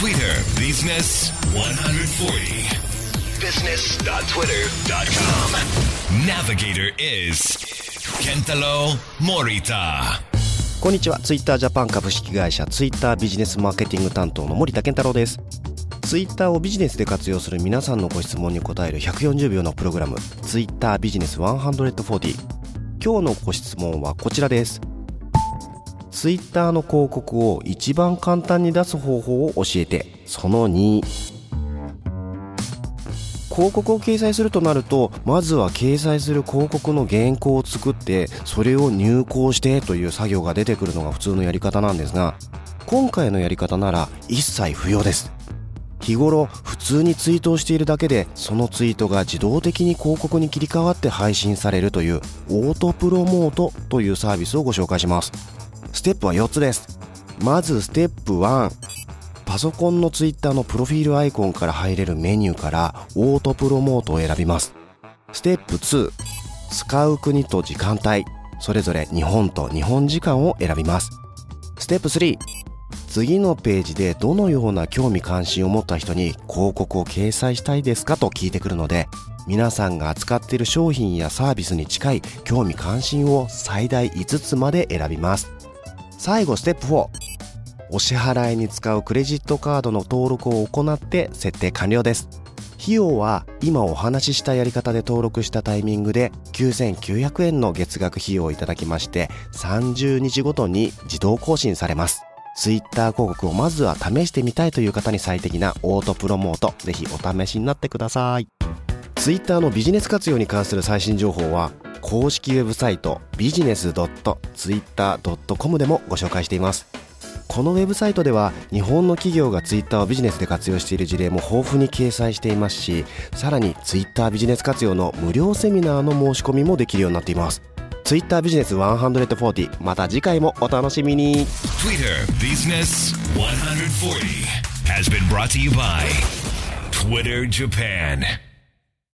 Twitter Business 140 business.twitter.com Navigator is Kentaro Morita. こんにちは。ツイッタージャパン株式会社ツイッタービジネスマーケティング担当の森田健太郎です。ツイッターをビジネスで活用する皆さんのご質問に答える140秒のプログラムツイッタービジネス140今日のご質問はこちらです。ツイッターの広告を一番簡単に出す方法を教えてその2広告を掲載するとなるとまずは掲載する広告の原稿を作ってそれを入稿してという作業が出てくるのが普通のやり方なんですが今回のやり方なら一切不要です。日頃普通にツイートをしているだけでそのツイートが自動的に広告に切り替わって配信されるというオートプロモートというサービスをご紹介します。ステップは4つです。まずステップ1パソコンのツイッターのプロフィールアイコンから入れるメニューからオートプロモートを選びます。ステップ2使う国と時間帯。それぞれ日本と日本時間を選びます。ステップ3次のページでどのような興味関心を持った人に広告を掲載したいですか？と聞いてくるので皆さんが扱っている商品やサービスに近い興味関心を最大5つまで選びます。最後ステップ4お支払いに使うクレジットカードの登録を行って設定完了です。費用は今お話ししたやり方で登録したタイミングで9900円の月額費用をいただきまして30日ごとに自動更新されます。ツイッター広告をまずは試してみたいという方に最適なオートプロモート。ぜひお試しになってください。ツイッターのビジネス活用に関する最新情報は公式ウェブサイトビジネス .twitter.com でもご紹介しています。このウェブサイトでは日本の企業がツイッターをビジネスで活用している事例も豊富に掲載していますしさらにツイッタービジネス活用の無料セミナーの申し込みもできるようになっています。ツイッタービジネス140また次回もお楽しみに。Twitter Business 140 has been brought to you by Twitter Japan.